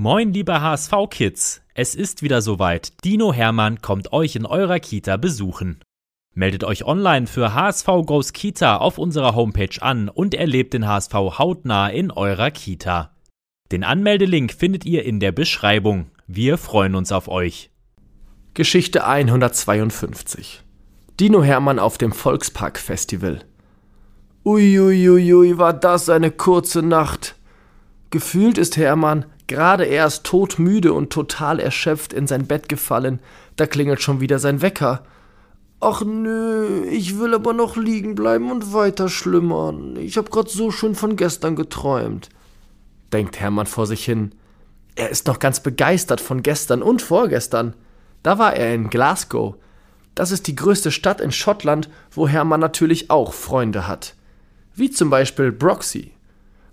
Moin, liebe HSV-Kids! Es ist wieder soweit. Dino Hermann kommt euch in eurer Kita besuchen. Meldet euch online für HSV Goes Kita auf unserer Homepage an und erlebt den HSV hautnah in eurer Kita. Den Anmeldelink findet ihr in der Beschreibung. Wir freuen uns auf euch. Geschichte 152 Dino Hermann auf dem Volkspark Festival. Uiuiui, war das eine kurze Nacht. Gefühlt ist Hermann gerade erst todmüde und total erschöpft in sein Bett gefallen, da klingelt schon wieder sein Wecker. Ach nö, ich will aber noch liegen bleiben und weiter schlummern. Ich hab grad so schön von gestern geträumt, denkt Hermann vor sich hin. Er ist noch ganz begeistert von gestern und vorgestern. Da war er in Glasgow. Das ist die größte Stadt in Schottland, wo Hermann natürlich auch Freunde hat. Wie zum Beispiel Broxy.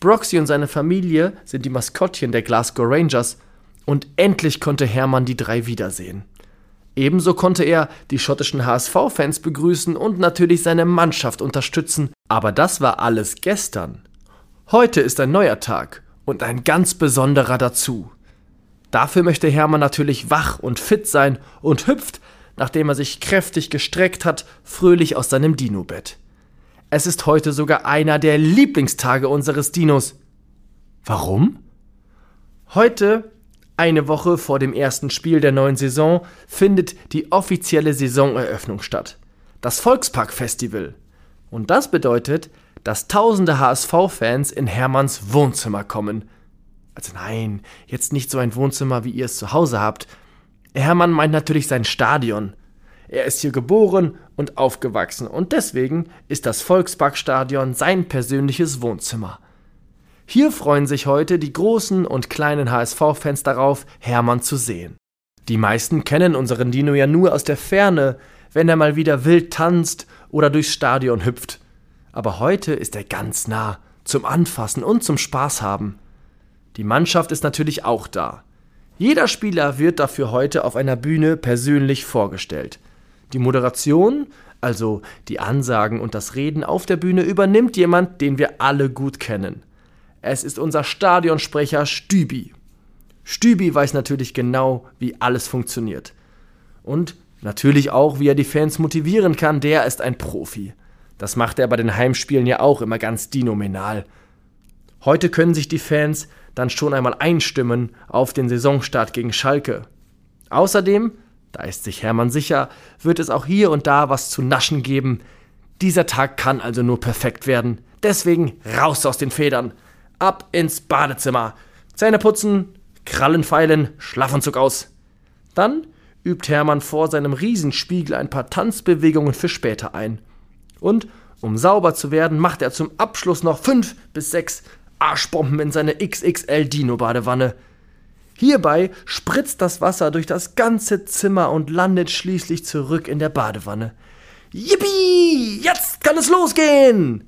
Broxy und seine Familie sind die Maskottchen der Glasgow Rangers und endlich konnte Hermann die drei wiedersehen. Ebenso konnte er die schottischen HSV-Fans begrüßen und natürlich seine Mannschaft unterstützen, aber das war alles gestern. Heute ist ein neuer Tag und ein ganz besonderer dazu. Dafür möchte Hermann natürlich wach und fit sein und hüpft, nachdem er sich kräftig gestreckt hat, fröhlich aus seinem Dino-Bett. Es ist heute sogar einer der Lieblingstage unseres Dinos. Warum? Heute, eine Woche vor dem ersten Spiel der neuen Saison, findet die offizielle Saisoneröffnung statt. Das Volkspark-Festival. Und das bedeutet, dass tausende HSV-Fans in Hermanns Wohnzimmer kommen. Also nein, jetzt nicht so ein Wohnzimmer, wie ihr es zu Hause habt. Hermann meint natürlich sein Stadion. Er ist hier geboren und aufgewachsen und deswegen ist das Volksparkstadion sein persönliches Wohnzimmer. Hier freuen sich heute die großen und kleinen HSV-Fans darauf, Hermann zu sehen. Die meisten kennen unseren Dino ja nur aus der Ferne, wenn er mal wieder wild tanzt oder durchs Stadion hüpft. Aber heute ist er ganz nah, zum Anfassen und zum Spaß haben. Die Mannschaft ist natürlich auch da. Jeder Spieler wird dafür heute auf einer Bühne persönlich vorgestellt. Die Moderation, also die Ansagen und das Reden auf der Bühne, übernimmt jemand, den wir alle gut kennen. Es ist unser Stadionsprecher Stübi. Stübi weiß natürlich genau, wie alles funktioniert. Und natürlich auch, wie er die Fans motivieren kann, der ist ein Profi. Das macht er bei den Heimspielen ja auch immer ganz dinominal. Heute können sich die Fans dann schon einmal einstimmen auf den Saisonstart gegen Schalke. Außerdem da ist sich Hermann sicher, wird es auch hier und da was zu naschen geben. Dieser Tag kann also nur perfekt werden. Deswegen raus aus den Federn. Ab ins Badezimmer. Zähne putzen, Krallen feilen, Schlafanzug aus. Dann übt Hermann vor seinem Riesenspiegel ein paar Tanzbewegungen für später ein. Und um sauber zu werden, macht er zum Abschluss noch fünf bis sechs Arschbomben in seine XXL Dino-Badewanne. Hierbei spritzt das Wasser durch das ganze Zimmer und landet schließlich zurück in der Badewanne. Yippie! Jetzt kann es losgehen!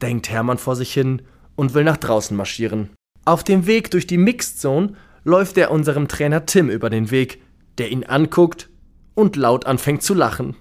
denkt Hermann vor sich hin und will nach draußen marschieren. Auf dem Weg durch die Mixed Zone läuft er unserem Trainer Tim über den Weg, der ihn anguckt und laut anfängt zu lachen.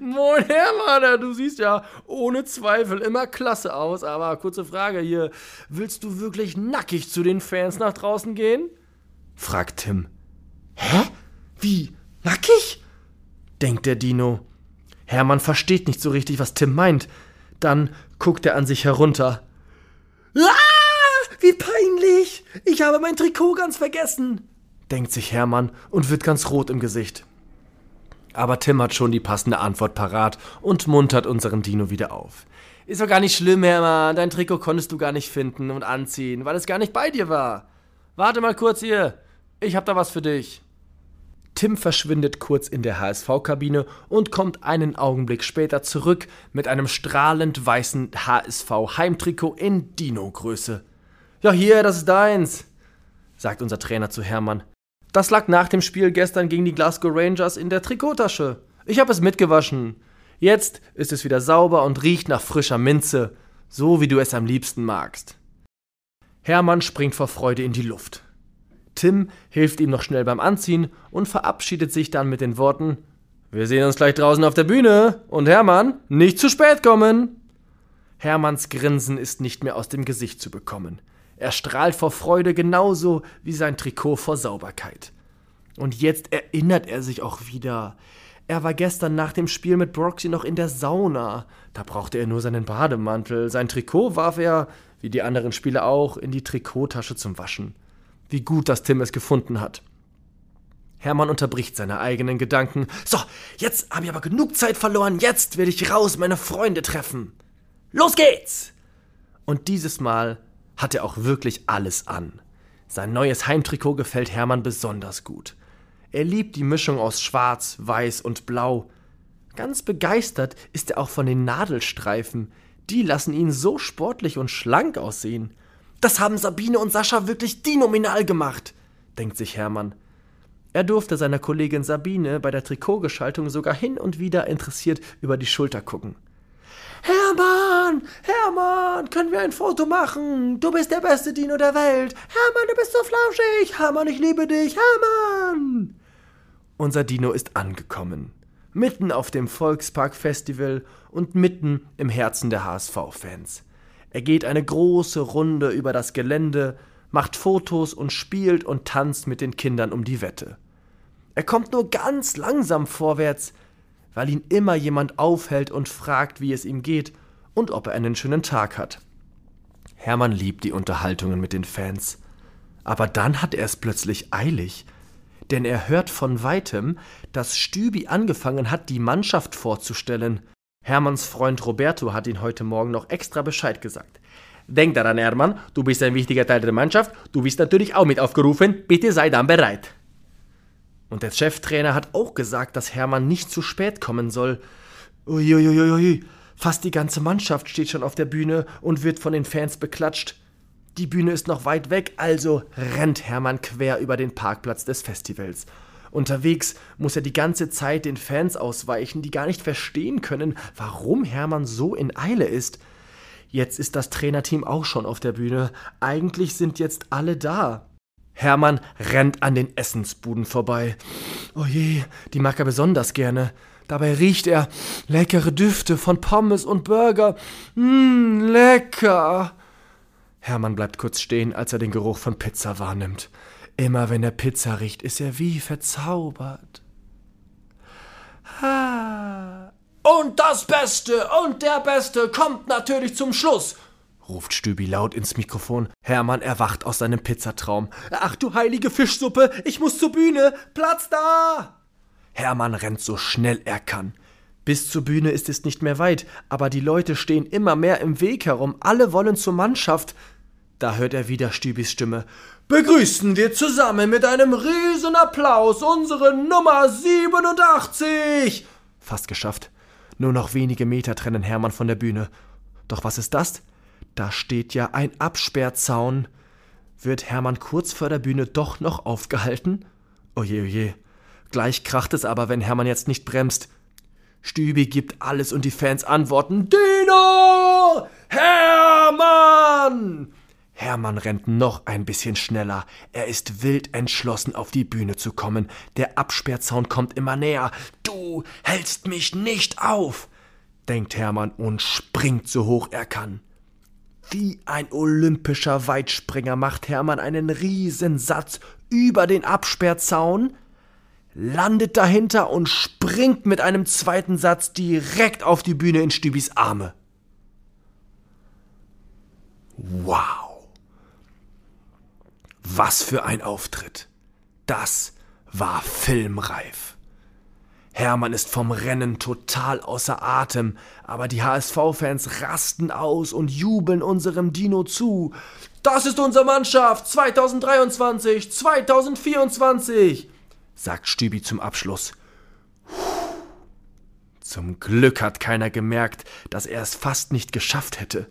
Moin Hermann, du siehst ja ohne Zweifel immer klasse aus, aber kurze Frage hier, willst du wirklich nackig zu den Fans nach draußen gehen? fragt Tim. Hä? Wie? Nackig? denkt der Dino. Hermann versteht nicht so richtig, was Tim meint. Dann guckt er an sich herunter. Ah, wie peinlich! Ich habe mein Trikot ganz vergessen, denkt sich Hermann und wird ganz rot im Gesicht. Aber Tim hat schon die passende Antwort parat und muntert unseren Dino wieder auf. Ist doch gar nicht schlimm, Hermann. Dein Trikot konntest du gar nicht finden und anziehen, weil es gar nicht bei dir war. Warte mal kurz hier. Ich hab da was für dich. Tim verschwindet kurz in der HSV-Kabine und kommt einen Augenblick später zurück mit einem strahlend weißen HSV-Heimtrikot in Dino-Größe. Ja, hier, das ist deins, sagt unser Trainer zu Hermann. Das lag nach dem Spiel gestern gegen die Glasgow Rangers in der Trikottasche. Ich habe es mitgewaschen. Jetzt ist es wieder sauber und riecht nach frischer Minze, so wie du es am liebsten magst. Hermann springt vor Freude in die Luft. Tim hilft ihm noch schnell beim Anziehen und verabschiedet sich dann mit den Worten Wir sehen uns gleich draußen auf der Bühne und Hermann, nicht zu spät kommen. Hermanns Grinsen ist nicht mehr aus dem Gesicht zu bekommen. Er strahlt vor Freude genauso wie sein Trikot vor Sauberkeit. Und jetzt erinnert er sich auch wieder. Er war gestern nach dem Spiel mit Broxy noch in der Sauna. Da brauchte er nur seinen Bademantel. Sein Trikot warf er, wie die anderen Spieler auch, in die Trikottasche zum Waschen. Wie gut, dass Tim es gefunden hat. Hermann unterbricht seine eigenen Gedanken. So, jetzt habe ich aber genug Zeit verloren. Jetzt werde ich raus meine Freunde treffen. Los geht's! Und dieses Mal hat er auch wirklich alles an. Sein neues Heimtrikot gefällt Hermann besonders gut. Er liebt die Mischung aus Schwarz, Weiß und Blau. Ganz begeistert ist er auch von den Nadelstreifen. Die lassen ihn so sportlich und schlank aussehen. Das haben Sabine und Sascha wirklich dinominal gemacht, denkt sich Hermann. Er durfte seiner Kollegin Sabine bei der Trikotgeschaltung sogar hin und wieder interessiert über die Schulter gucken. Hermann, Hermann, können wir ein Foto machen? Du bist der beste Dino der Welt. Hermann, du bist so flauschig. Hermann, ich liebe dich. Hermann. Unser Dino ist angekommen. Mitten auf dem Volkspark-Festival und mitten im Herzen der HSV-Fans. Er geht eine große Runde über das Gelände, macht Fotos und spielt und tanzt mit den Kindern um die Wette. Er kommt nur ganz langsam vorwärts, weil ihn immer jemand aufhält und fragt, wie es ihm geht und ob er einen schönen Tag hat. Hermann liebt die Unterhaltungen mit den Fans. Aber dann hat er es plötzlich eilig denn er hört von weitem, dass Stübi angefangen hat, die Mannschaft vorzustellen. Hermanns Freund Roberto hat ihn heute Morgen noch extra Bescheid gesagt. Denk daran, Hermann, du bist ein wichtiger Teil der Mannschaft, du bist natürlich auch mit aufgerufen, bitte sei dann bereit. Und der Cheftrainer hat auch gesagt, dass Hermann nicht zu spät kommen soll. Uiuiuiui, fast die ganze Mannschaft steht schon auf der Bühne und wird von den Fans beklatscht. Die Bühne ist noch weit weg, also rennt Hermann quer über den Parkplatz des Festivals. Unterwegs muss er die ganze Zeit den Fans ausweichen, die gar nicht verstehen können, warum Hermann so in Eile ist. Jetzt ist das Trainerteam auch schon auf der Bühne. Eigentlich sind jetzt alle da. Hermann rennt an den Essensbuden vorbei. Oh je, die mag er besonders gerne. Dabei riecht er leckere Düfte von Pommes und Burger. Mmm, lecker. Hermann bleibt kurz stehen, als er den Geruch von Pizza wahrnimmt. Immer wenn er Pizza riecht, ist er wie verzaubert. Ha. Und das Beste und der Beste kommt natürlich zum Schluss, ruft Stübi laut ins Mikrofon. Hermann erwacht aus seinem Pizzatraum. Ach du heilige Fischsuppe, ich muss zur Bühne, Platz da! Hermann rennt so schnell er kann. Bis zur Bühne ist es nicht mehr weit, aber die Leute stehen immer mehr im Weg herum, alle wollen zur Mannschaft. Da hört er wieder Stübis Stimme. Begrüßen wir zusammen mit einem riesen Applaus unsere Nummer 87! Fast geschafft. Nur noch wenige Meter trennen Hermann von der Bühne. Doch was ist das? Da steht ja ein Absperrzaun. Wird Hermann kurz vor der Bühne doch noch aufgehalten? Oje, oje. Gleich kracht es aber, wenn Hermann jetzt nicht bremst. Stübi gibt alles und die Fans antworten: Dino! Hermann! Hermann rennt noch ein bisschen schneller. Er ist wild entschlossen, auf die Bühne zu kommen. Der Absperrzaun kommt immer näher. Du hältst mich nicht auf, denkt Hermann und springt so hoch er kann. Wie ein olympischer Weitspringer macht Hermann einen Riesensatz über den Absperrzaun, landet dahinter und springt mit einem zweiten Satz direkt auf die Bühne in Stübis Arme. Wow! Was für ein Auftritt! Das war filmreif. Hermann ist vom Rennen total außer Atem, aber die HSV-Fans rasten aus und jubeln unserem Dino zu. Das ist unsere Mannschaft 2023, 2024 sagt Stübi zum Abschluss. Zum Glück hat keiner gemerkt, dass er es fast nicht geschafft hätte.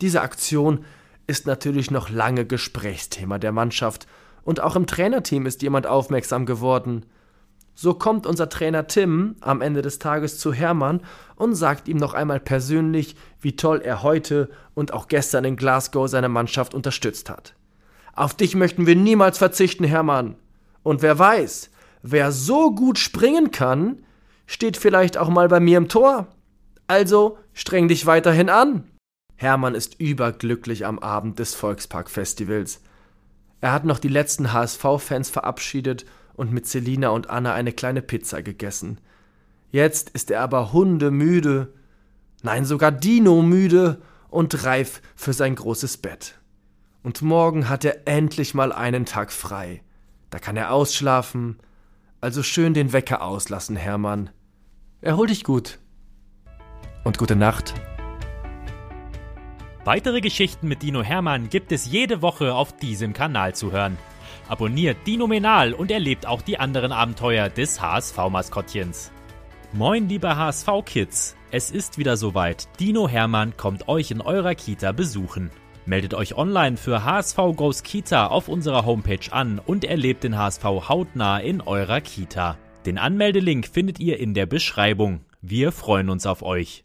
Diese Aktion ist natürlich noch lange Gesprächsthema der Mannschaft und auch im Trainerteam ist jemand aufmerksam geworden. So kommt unser Trainer Tim am Ende des Tages zu Hermann und sagt ihm noch einmal persönlich, wie toll er heute und auch gestern in Glasgow seine Mannschaft unterstützt hat. Auf dich möchten wir niemals verzichten, Hermann. Und wer weiß, wer so gut springen kann, steht vielleicht auch mal bei mir im Tor. Also streng dich weiterhin an. Hermann ist überglücklich am Abend des Volksparkfestivals. Er hat noch die letzten HSV-Fans verabschiedet und mit Selina und Anna eine kleine Pizza gegessen. Jetzt ist er aber hundemüde, nein sogar Dino müde und reif für sein großes Bett. Und morgen hat er endlich mal einen Tag frei. Da kann er ausschlafen. Also schön den Wecker auslassen, Hermann. Erhol dich gut. Und gute Nacht. Weitere Geschichten mit Dino Hermann gibt es jede Woche auf diesem Kanal zu hören. Abonniert Dino Menal und erlebt auch die anderen Abenteuer des HSV-Maskottchens. Moin, liebe HSV-Kids! Es ist wieder soweit. Dino Hermann kommt euch in eurer Kita besuchen. Meldet euch online für HSV Goes Kita auf unserer Homepage an und erlebt den HSV hautnah in eurer Kita. Den Anmeldelink findet ihr in der Beschreibung. Wir freuen uns auf euch.